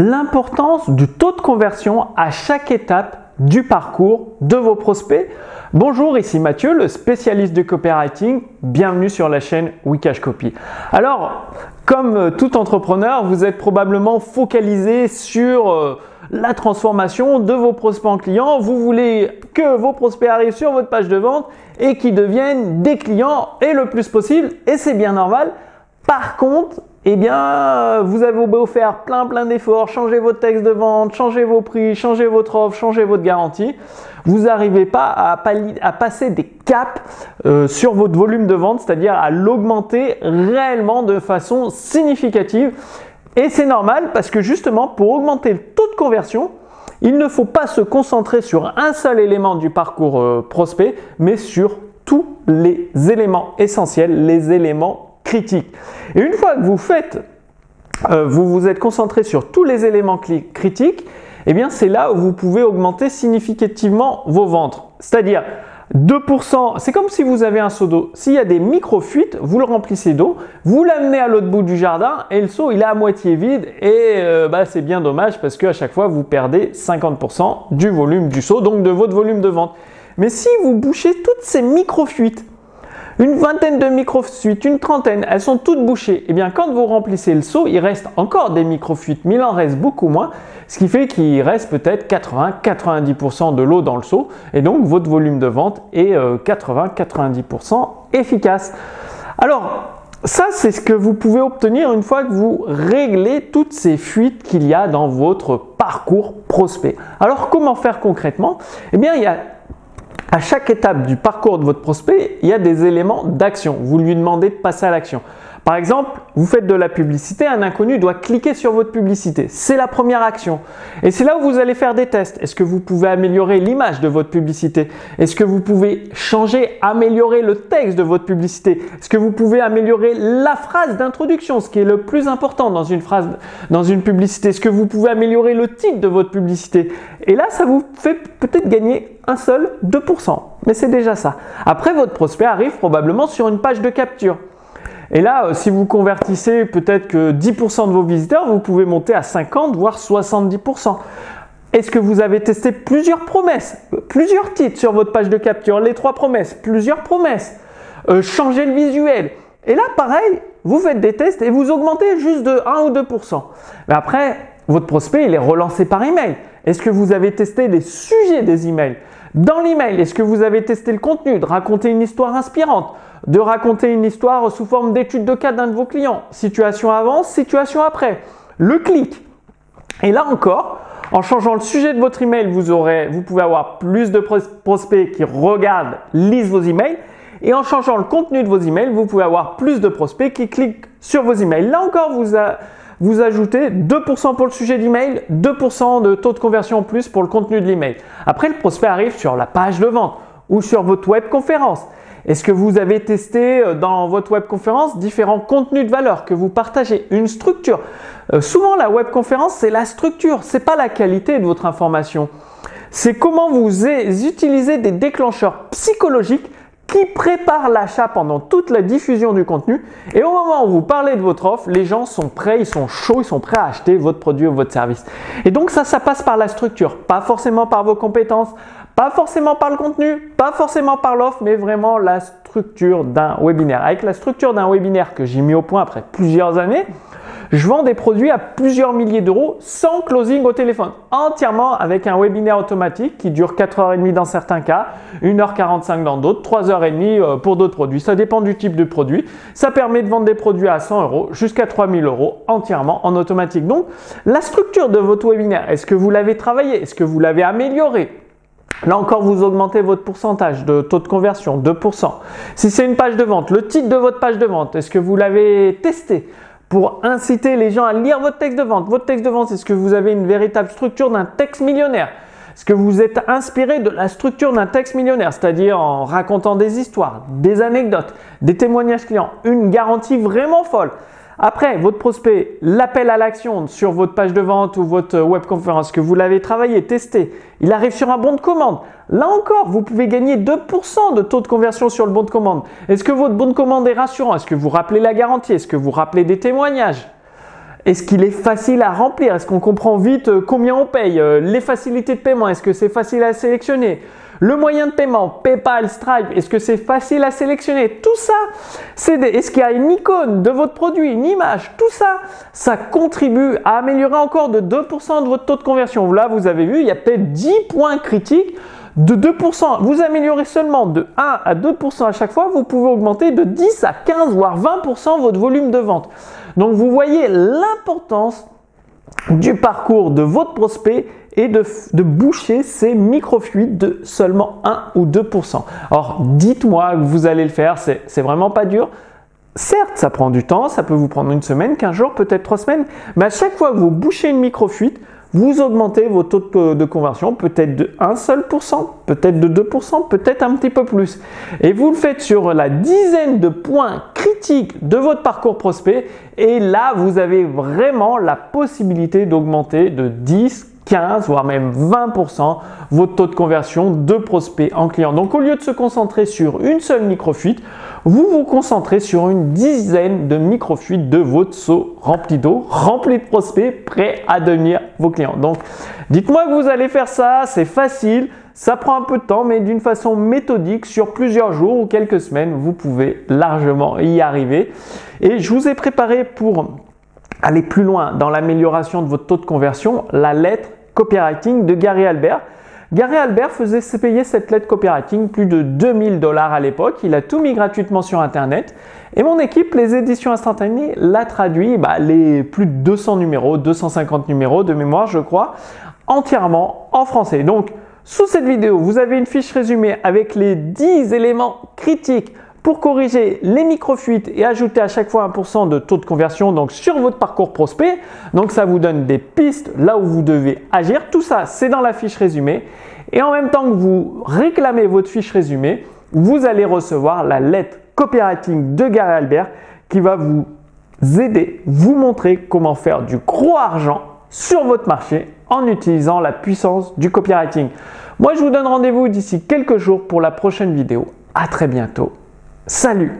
l'importance du taux de conversion à chaque étape du parcours de vos prospects. Bonjour, ici Mathieu, le spécialiste du copywriting. Bienvenue sur la chaîne Wikash Copy. Alors, comme tout entrepreneur, vous êtes probablement focalisé sur euh, la transformation de vos prospects en clients. Vous voulez que vos prospects arrivent sur votre page de vente et qu'ils deviennent des clients et le plus possible. Et c'est bien normal. Par contre, eh bien, vous avez beau faire plein plein d'efforts, changer votre texte de vente, changer vos prix, changer votre offre, changer votre garantie, vous n'arrivez pas à, à, passer des caps euh, sur votre volume de vente, c'est-à-dire à, l'augmenter réellement de façon significative. Et c'est normal parce que justement, pour augmenter le taux de conversion, il ne faut pas se concentrer sur un seul élément du parcours euh, prospect, mais sur tous les éléments essentiels, les éléments critique. Et une fois que vous faites, euh, vous vous êtes concentré sur tous les éléments critiques, eh bien c'est là où vous pouvez augmenter significativement vos ventes. C'est-à-dire 2%, c'est comme si vous avez un seau d'eau. S'il y a des micro-fuites, vous le remplissez d'eau, vous l'amenez à l'autre bout du jardin et le seau il est à moitié vide et euh, bah, c'est bien dommage parce qu'à chaque fois vous perdez 50% du volume du seau, donc de votre volume de vente. Mais si vous bouchez toutes ces micro-fuites, une vingtaine de micro-fuites, une trentaine, elles sont toutes bouchées. Et eh bien quand vous remplissez le seau, il reste encore des micro-fuites, mais il en reste beaucoup moins, ce qui fait qu'il reste peut-être 80-90% de l'eau dans le seau, et donc votre volume de vente est 80-90% euh, efficace. Alors, ça, c'est ce que vous pouvez obtenir une fois que vous réglez toutes ces fuites qu'il y a dans votre parcours prospect. Alors, comment faire concrètement? Eh bien, il y a à chaque étape du parcours de votre prospect, il y a des éléments d'action. Vous lui demandez de passer à l'action. Par exemple, vous faites de la publicité, un inconnu doit cliquer sur votre publicité. C'est la première action. Et c'est là où vous allez faire des tests. Est-ce que vous pouvez améliorer l'image de votre publicité? Est-ce que vous pouvez changer, améliorer le texte de votre publicité? Est-ce que vous pouvez améliorer la phrase d'introduction, ce qui est le plus important dans une publicité? Est-ce que vous pouvez améliorer le titre de votre publicité? Et là, ça vous fait peut-être gagner un seul 2%. Mais c'est déjà ça. Après, votre prospect arrive probablement sur une page de capture. Et là, euh, si vous convertissez peut-être que 10% de vos visiteurs, vous pouvez monter à 50, voire 70%. Est-ce que vous avez testé plusieurs promesses, plusieurs titres sur votre page de capture, les trois promesses, plusieurs promesses, euh, changer le visuel? Et là, pareil, vous faites des tests et vous augmentez juste de 1 ou 2%. Mais après, votre prospect, il est relancé par email. Est-ce que vous avez testé les sujets des emails? Dans l'email, est-ce que vous avez testé le contenu, de raconter une histoire inspirante? De raconter une histoire sous forme d'étude de cas d'un de vos clients. Situation avant, situation après. Le clic. Et là encore, en changeant le sujet de votre email, vous, vous pouvez avoir plus de prospects qui regardent, lisent vos emails. Et en changeant le contenu de vos emails, vous pouvez avoir plus de prospects qui cliquent sur vos emails. Là encore, vous, vous ajoutez 2% pour le sujet d'email, 2% de taux de conversion en plus pour le contenu de l'email. Après, le prospect arrive sur la page de vente ou sur votre web conférence. Est-ce que vous avez testé euh, dans votre web conférence différents contenus de valeur que vous partagez, une structure euh, Souvent, la web conférence, c'est la structure, c'est pas la qualité de votre information. C'est comment vous utilisez des déclencheurs psychologiques qui préparent l'achat pendant toute la diffusion du contenu. Et au moment où vous parlez de votre offre, les gens sont prêts, ils sont chauds, ils sont prêts à acheter votre produit ou votre service. Et donc ça, ça passe par la structure, pas forcément par vos compétences, pas forcément par le contenu, pas forcément par l'offre, mais vraiment la structure d'un webinaire. Avec la structure d'un webinaire que j'ai mis au point après plusieurs années, je vends des produits à plusieurs milliers d'euros sans closing au téléphone, entièrement avec un webinaire automatique qui dure 4h30 dans certains cas, 1h45 dans d'autres, 3h30 euh, pour d'autres produits. Ça dépend du type de produit. Ça permet de vendre des produits à 100 euros jusqu'à 3000 euros entièrement en automatique. Donc, la structure de votre webinaire, est-ce que vous l'avez travaillé? Est-ce que vous l'avez amélioré? Là encore, vous augmentez votre pourcentage de taux de conversion, 2%. Si c'est une page de vente, le titre de votre page de vente, est-ce que vous l'avez testé pour inciter les gens à lire votre texte de vente? Votre texte de vente, est-ce que vous avez une véritable structure d'un texte millionnaire? Est-ce que vous êtes inspiré de la structure d'un texte millionnaire, c'est-à-dire en racontant des histoires, des anecdotes, des témoignages clients, une garantie vraiment folle après, votre prospect, l'appel à l'action sur votre page de vente ou votre web conférence que vous l'avez travaillé, testé, il arrive sur un bon de commande. Là encore, vous pouvez gagner 2% de taux de conversion sur le bon de commande. Est-ce que votre bon de commande est rassurant? Est-ce que vous rappelez la garantie? Est-ce que vous rappelez des témoignages? Est-ce qu'il est facile à remplir? Est-ce qu'on comprend vite euh, combien on paye euh, Les facilités de paiement, est-ce que c'est facile à sélectionner? Le moyen de paiement, PayPal, Stripe, est-ce que c'est facile à sélectionner? Tout ça, c'est est-ce qu'il y a une icône de votre produit, une image? Tout ça, ça contribue à améliorer encore de 2% de votre taux de conversion. Là, vous avez vu, il y a peut-être 10 points critiques de 2%. Vous améliorez seulement de 1 à 2% à chaque fois, vous pouvez augmenter de 10 à 15 voire 20% votre volume de vente. Donc vous voyez l'importance du parcours de votre prospect et de, boucher ces microfluides de seulement 1 ou 2%. Alors dites-moi que vous allez le faire, c'est vraiment pas dur. Certes, ça prend du temps, ça peut vous prendre une semaine, 15 jours, peut-être 3 semaines, mais à chaque fois que vous bouchez une microfuite, vous augmentez vos taux de conversion peut-être de 1 seul pourcent, peut-être de 2%, peut-être un petit peu plus. Et vous le faites sur la dizaine de points critiques de votre parcours prospect et là, vous avez vraiment la possibilité d'augmenter de 10, 15 voire même 20% votre taux de conversion de prospects en clients. Donc au lieu de se concentrer sur une seule microfuite, vous vous concentrez sur une dizaine de microfuites de votre seau rempli d'eau, rempli de prospects prêts à devenir vos clients. Donc dites-moi que vous allez faire ça, c'est facile, ça prend un peu de temps, mais d'une façon méthodique, sur plusieurs jours ou quelques semaines, vous pouvez largement y arriver. Et je vous ai préparé pour aller plus loin dans l'amélioration de votre taux de conversion la lettre copywriting de Gary Albert. Gary Albert faisait payer cette lettre copywriting plus de 2000 dollars à l'époque. Il a tout mis gratuitement sur Internet. Et mon équipe, les éditions instantanées, l'a traduit, bah, les plus de 200 numéros, 250 numéros de mémoire, je crois, entièrement en français. Donc, sous cette vidéo, vous avez une fiche résumée avec les 10 éléments critiques pour corriger les microfuites et ajouter à chaque fois 1% de taux de conversion donc sur votre parcours prospect. Donc ça vous donne des pistes là où vous devez agir. Tout ça, c'est dans la fiche résumée. Et en même temps que vous réclamez votre fiche résumée, vous allez recevoir la lettre copywriting de Gary Albert qui va vous aider, vous montrer comment faire du gros argent sur votre marché en utilisant la puissance du copywriting. Moi, je vous donne rendez-vous d'ici quelques jours pour la prochaine vidéo. À très bientôt. Salut